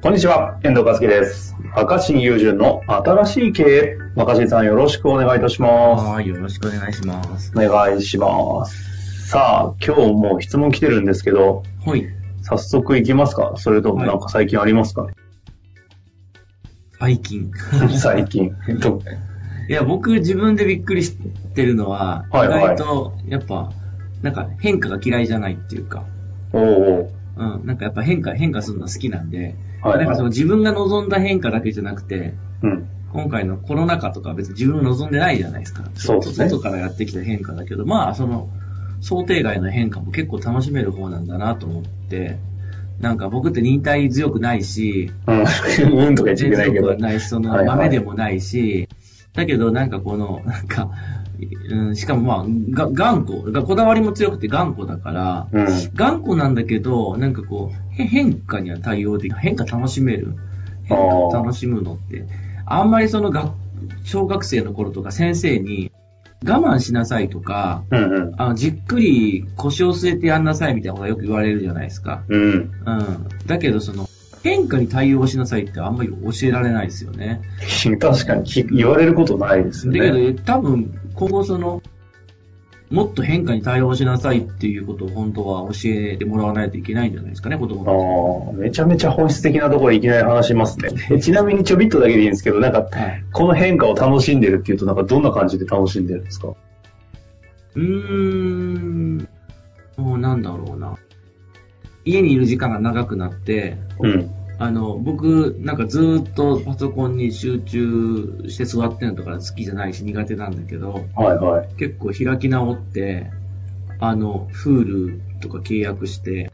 こんにちは、遠藤和樹です。若新友人の新しい経営。若新さんよろしくお願いいたします。はい、よろしくお願いします。お願いします。さあ、今日も質問来てるんですけど、はい。早速いきますか？それともなんか最近ありますか、最近。最近。といや、僕自分でびっくりしてるのは、はいはい意外と、やっぱ、なんか変化が嫌いじゃないっていうか、おうおううん、なんかやっぱ変化、変化するの好きなんで、はいなんかそのはい。自分が望んだ変化だけじゃなくて、うん。今回のコロナ禍とかは別に自分が望んでないじゃないですか。そうですね外からやってきた変化だけど、まあ、その、想定外の変化も結構楽しめる方なんだなと思って、なんか僕って忍耐強くないし、うん。うんとか言っちゃいけないけど。ないし、そのはいはい豆でもないし、だけどなんかこの、なんか、うん、しかもまあ、が頑固、がこだわりも強くて頑固だから、うん。頑固なんだけど、なんかこう、へ変化には対応でき変化楽しめる。変化を楽しむのって、あんまりその学、小学生の頃とか先生に、我慢しなさいとか、うんうん。あのじっくり腰を据えてやんなさいみたいなことがよく言われるじゃないですか。うん。うん。だけどその、変化に対応しなさいってあんまり教えられないですよね。確かに聞言われることないですよだけね。ど、多分、今後その、もっと変化に対応しなさいっていうことを本当は教えてもらわないといけないんじゃないですかね、子供ああ、めちゃめちゃ本質的なところいきなり話しますね。え ちなみにちょびっとだけでいいんですけど、なんか。この変化を楽しんでるっていうと、なんかどんな感じで楽しんでるんですか？うーん、もうなんだろうな。家にいる時間が長くなって、うん。あの、僕、なんかずーっとパソコンに集中して座ってるのとか好きじゃないし苦手なんだけど、はいはい。結構開き直って、あの、Hulu とか契約して、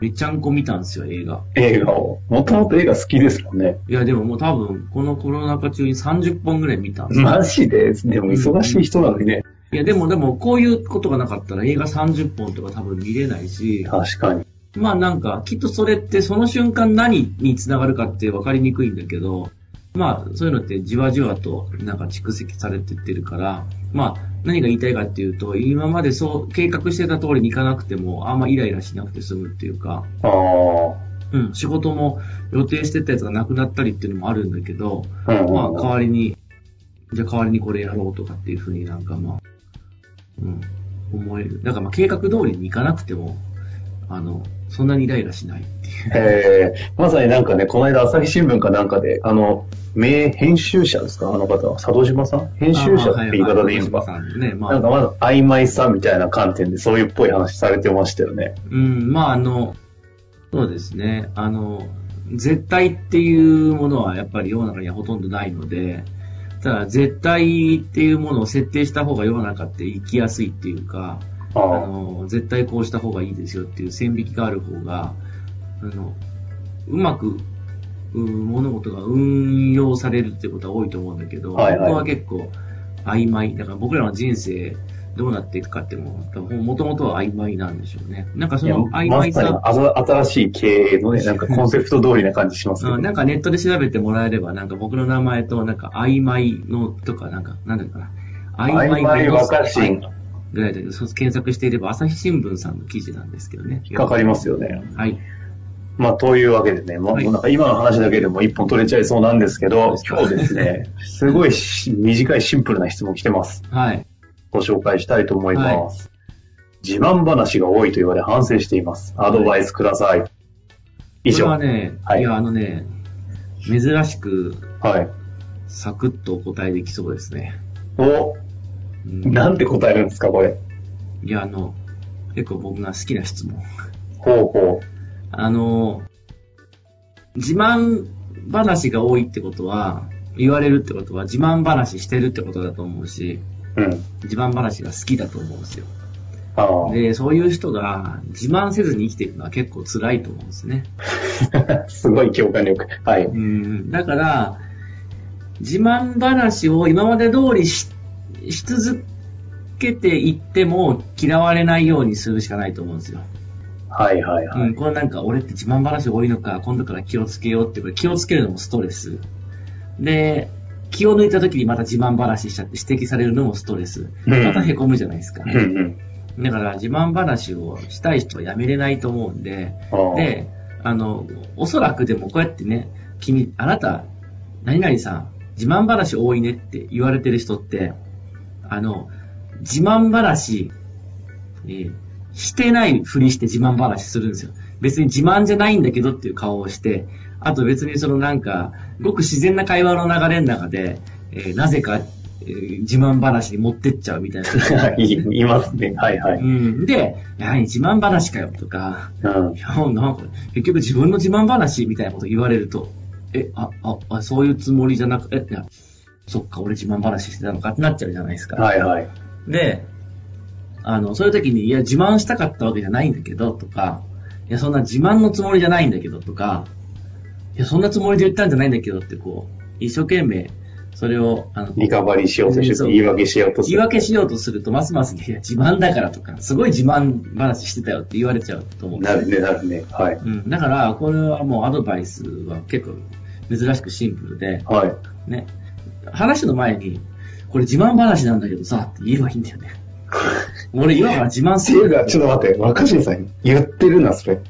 めちゃんこ見たんですよ、映画。映画を。もともと映画好きですもんね。いや、でももう多分、このコロナ禍中に30本ぐらい見たんですよ。マジででも忙しい人なのにね。いや、でもでも、こういうことがなかったら映画30本とか多分見れないし、確かに。まあなんか、きっとそれってその瞬間何につながるかって分かりにくいんだけど、まあそういうのってじわじわとなんか蓄積されてってるから、まあ何が言いたいかっていうと、今までそう計画してた通りにいかなくても、あんまイライラしなくて済むっていうか、ああ。うん、仕事も予定してたやつがなくなったりっていうのもあるんだけど、まあ代わりに、じゃあ代わりにこれやろうとかっていうふうになんかまあ、うん、思える。だからまあ計画通りにいかなくても、あの、そんなにイライラしないっていう。えー、まさになんかね、この間朝日新聞かなんかで、あの、名編集者ですか？あの方は。佐渡島さん？編集者って言い方でいいのか？あまあはいね、まあ、なんかまず曖昧さみたいな観点でそういうっぽい話されてましたよね。うん、まああの、そうですね、あの、絶対っていうものはやっぱり世の中にはほとんどないので、ただ絶対っていうものを設定した方が世の中って生きやすいっていうか、ああの、絶対こうした方がいいですよっていう線引きがある方が、あの、うまく、うん物事が運用されるってことは多いと思うんだけど、はいはい僕は結構曖昧。だから僕らの人生どうなっていくかっても、もともとは曖昧なんでしょうね。なんかその曖昧さ、あざ新しい経営のね、なんかコンセプト通りな感じしますけどうんなんかネットで調べてもらえれば、なんか僕の名前と、なんか曖昧のとか、なんか、なんだろうかな。曖昧若新ぐらいで、検索していれば、朝日新聞さんの記事なんですけどね。引っかかりますよね。はい。まあ、というわけでね、まあ、はいなんか今の話だけでも一本取れちゃいそうなんですけど、そうですか今日ですね、すごいし短いシンプルな質問来てます。はい。ご紹介したいと思います。自慢話が多いと言われ反省しています。アドバイスください。以上。は。これはね、はいい、や、あのね、珍しく、い。サクッとお答えできそうですね。お、うんなんて答えるんですか、これ？いや、あの、結構僕が好きな質問。ほうほあの、自慢話が多いってことは、言われるってことは自慢話してるってことだと思うし、う。うん。自慢話が好きだと思うんですよ。あで、そういう人が自慢せずに生きていくのは結構辛いと思うんですね。あ。すごい共感力。はい。うん。だから、自慢話を今まで通りしし続けていっても嫌われないようにするしかないと思うんですよ。はいはいはい。うん、これなんか俺って自慢話多いのか、今度から気をつけようって、これ気をつけるのもストレス。で、気を抜いた時にまた自慢話しちゃって指摘されるのもストレス。うんまた凹むじゃないですか。うんうん。だから自慢話をしたい人はやめれないと思うんで、で、あの、おそらくでもこうやってね、君、あなた、何々さん、自慢話多いねって言われてる人って、あの、自慢話、えーしてないふりして自慢話するんですよ。別に自慢じゃないんだけどっていう顔をして、あと別にそのなんか、ごく自然な会話の流れの中で、えーなぜか、えー自慢話に持ってっちゃうみたいな。いますね。はいはい。うん。で、やはり自慢話かよとか、うんい。や、なんか、結局自分の自慢話みたいなこと言われると、え、あ、あ、あそういうつもりじゃなく、え、いや、そっか、俺自慢話してたのかってなっちゃうじゃないですか。はいはい。で、あの、そういう時に、いや、自慢したかったわけじゃないんだけど、とか、いや、そんな自慢のつもりじゃないんだけど、とか、いや、そんなつもりで言ったんじゃないんだけどって、こう、一生懸命、それを、あの、リカバリーしようとして言い訳しようとする。言い訳しようとすると、ますます、いや、自慢だからとか、すごい自慢話してたよって言われちゃうと思うなるね、なるね。はい。うん、だから、これはもうアドバイスは結構珍しくシンプルで、はい。ね、話の前に、これ自慢話なんだけどさ、って言えばいいんだよね。俺今から自慢する。っていうか、ちょっと待って、若新さん言ってるな、それ。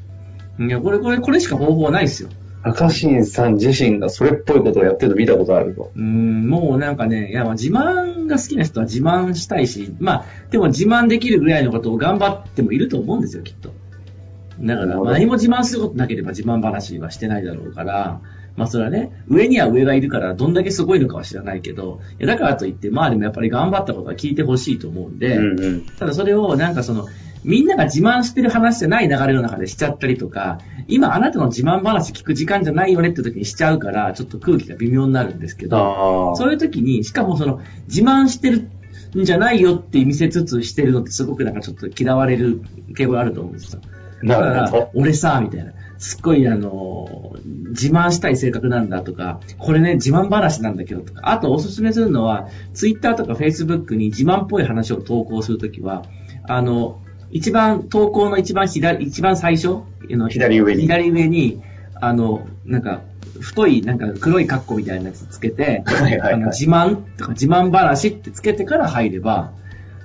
いや、これ、これ、これしか方法はないですよ。若新さん自身がそれっぽいことをやってるの見たことあるぞ。うん、もうなんかね、いや、まあ自慢が好きな人は自慢したいし、まあ、でも自慢できるぐらいのことを頑張ってもいると思うんですよ、きっと。だから、何も自慢することなければ自慢話はしてないだろうから、まあそれはね、上には上がいるから、どんだけすごいのかは知らないけど、いやだからといって、まあでもやっぱり頑張ったことは聞いてほしいと思うんで、うんうん。ただそれをなんかその、みんなが自慢してる話じゃない流れの中でしちゃったりとか、今あなたの自慢話聞く時間じゃないよねって時にしちゃうから、ちょっと空気が微妙になるんですけど。そういう時に、しかもその、自慢してるんじゃないよって見せつつしてるのってすごくなんかちょっと嫌われる傾向があると思うんですよ。だから俺さ、みたいな。すっごいあの、自慢したい性格なんだとか、これね、自慢話なんだけどとか、あとおすすめするのは、ツイッターとかフェイスブックに自慢っぽい話を投稿するときは、あの、一番、投稿の一番左、一番最初あの左上に左上に、あの、なんか、太い、なんか黒いカッコみたいなやつつけて、はいはいはいあの自慢とか自慢話ってつけてから入れば、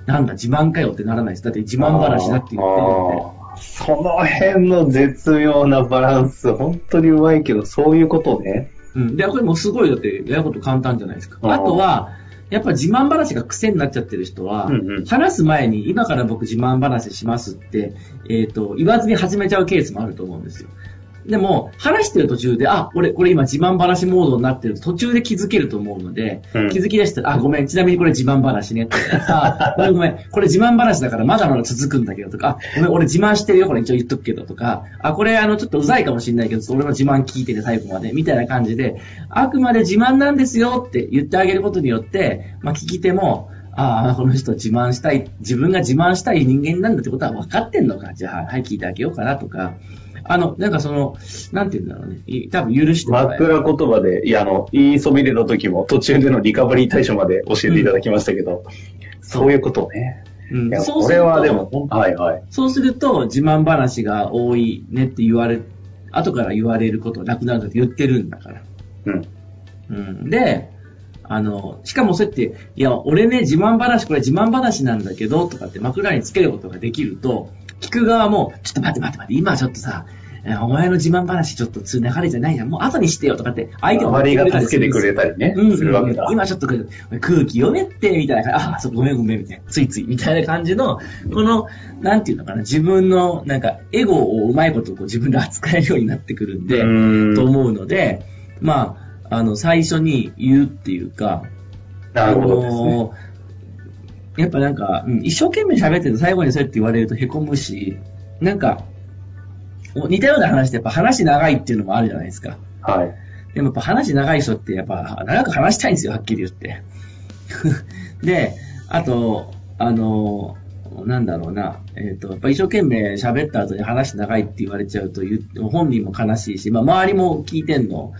なんだ、自慢かよってならないです。だって自慢話だって言ってるんで。その辺の絶妙なバランス、本当にうまいけど、そういうことね。うん。で、これもうすごい、だって、やること簡単じゃないですか。あとは、やっぱ自慢話が癖になっちゃってる人は、うんうん話す前に、今から僕自慢話しますって、えっ、と、言わずに始めちゃうケースもあると思うんですよ。でも、話してる途中で、あ、俺、これ今自慢話モードになってると途中で気づけると思うので、うん気づき出したら、あ、ごめん、ちなみにこれ自慢話ね。あ、ごめんごめん、これ自慢話だからまだまだ続くんだけどとか、あ、ごめん、俺自慢してるよ、これ一応言っとくけどとか、あ、これあの、ちょっとうざいかもしれないけど、俺の自慢聞いてて最後まで、みたいな感じで、あくまで自慢なんですよって言ってあげることによって、まあ、聞き手も、ああ、この人自慢したい、自分が自慢したい人間なんだってことは分かってんのか。じゃあ、はい、聞いてあげようかなとか。あの、なんかその、なんて言うんだろうね。い多分許してもらえる。枕言葉で、いや、あの、言いそびれた時も途中でのリカバリー対処まで教えていただきましたけど、そういうことね。うんいや、こそれはでも、はいはい。そうすると、自慢話が多いねって言われ、後から言われることはなくなるって言ってるんだから。うん。うん。で、あの、しかもそうやって、いや、俺ね、自慢話、これ自慢話なんだけど、とかって枕につけることができると、聞く側も、ちょっと待って待って待って、今ちょっとさ、えお前の自慢話ちょっとつ流れじゃないじゃん。もう後にしてよとかって、相手も周りが助けてくれたりね、うん、するわけだ。今ちょっと空気読めって、みたいな感じ、あ、そう、ごめんごめん、みたいな、ついつい、みたいな感じの、この、なんていうのかな、自分の、なんか、エゴをうまいことこう自分で扱えるようになってくるんで、うんと思うので、まあ、あの、最初に言うっていうか、なるほどね。やっぱなんか、うん一生懸命喋ってて最後にそうやって言われると凹むし、なんか、お似たような話ってやっぱ話長いっていうのもあるじゃないですか。はい。でもやっぱ話長い人ってやっぱ長く話したいんですよ、はっきり言って。で、あと、あの、なんだろうな、えっ、と、やっぱ一生懸命喋った後に話長いって言われちゃうと本人も悲しいし、まあ周りも聞いてんの、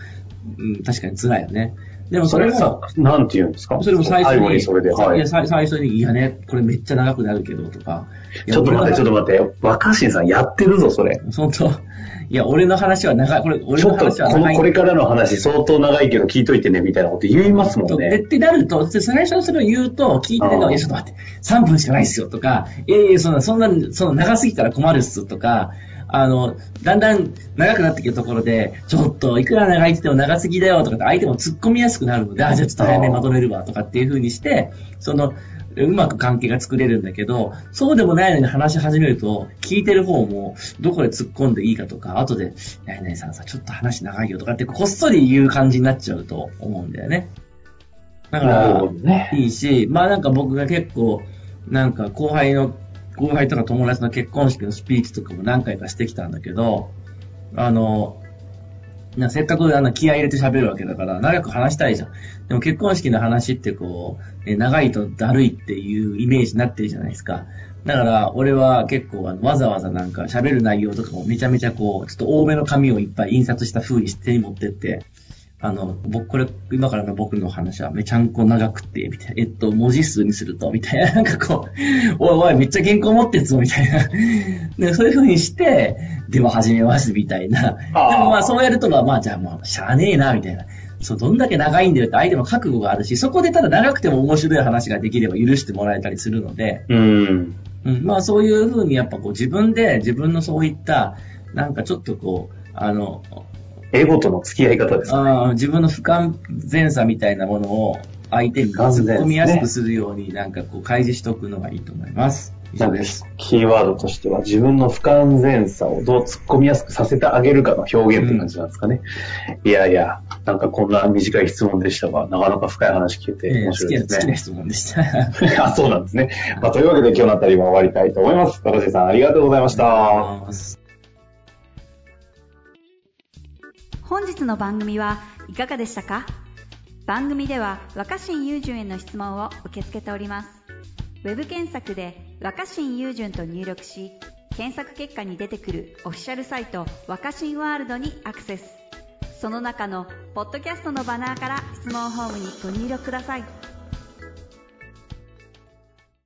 うん、確かに辛いよね。でもそれも、さ、なんて言うんですか？それも最初に、それで、はいや。最最初に、いやね、これめっちゃ長くなるけどとか。ちょっと待って、ちょっと俺待って。若新さんやってるぞ、それ。の本当いや、俺の話は長い、これ、俺のちょっとこの、話は長い。これからの話相当長いけど聞いといてね、みたいなこと言いますもんでね。ってなると、で最初にそれを言うと、聞いてるのいや、ちょっと待って、3分しかないっすよとか、いやいや、そんな、そんな、その長すぎたら困るっすとか、あの、だんだん長くなってきたところで、ちょっと、いくら長いってても長すぎだよとかって相手も突っ込みやすくなるので、あ、じゃあちょっと早めにまとめるわとかっていう風にして、その、うまく関係が作れるんだけど、そうでもないのに話し始めると、聞いてる方も、どこで突っ込んでいいかとか、後で、ねえねえさんさ、ちょっと話長いよとかって、こっそり言う感じになっちゃうと思うんだよね。だからね。いいし、まあなんか僕が結構、なんか後輩の、後輩とか友達の結婚式のスピーチとかも何回かしてきたんだけど、あの、なせっかくあの気合入れて喋るわけだから、長く話したいじゃん。でも結婚式の話ってこう、ね長いとだるいっていうイメージになってるじゃないですか。だから、俺は結構あのわざわざなんか喋る内容とかもめちゃめちゃこう、ちょっと多めの紙をいっぱい印刷した風にして持ってって、あの、僕、これ、今からの僕の話はめちゃんこ長くて、みたいな。えっと、文字数にすると、みたいな。なんかこう、おいおい、めっちゃ原稿持ってんぞ、みたいな。で、そういう風にして、では始めます、みたいな。でもまあ、そうやるとは、まあ、じゃあもう、しゃあねえな、みたいな。そう、どんだけ長いんだよって相手の覚悟があるし、そこでただ長くても面白い話ができれば許してもらえたりするので、うん。うん、まあそういうふうにやっぱこう自分で自分のそういった、なんかちょっとこう、あの、エゴとの付き合い方ですか？あー自分の不完全さみたいなものを相手に突っ込みやすくするようになんかこう開示しておくのがいいと思います。以上です。キーワードとしては自分の不完全さをどう突っ込みやすくさせてあげるかの表現って感じなんですかね。いやいや、なんかこんな短い質問でしたが、なかなか深い話聞けて面白いですね。好きな質問でした。あ、そうなんですね。まあ、というわけで今日のあたりは終わりたいと思います。高瀬さんありがとうございました。本日の番組はいかがでしたか？番組では若新雄純への質問を受け付けております。ウェブ検索で「若新雄純」と入力し検索結果に出てくるオフィシャルサイト「若新ワールド」にアクセス。その中のポッドキャストのバナーから質問ホームにご入力ください。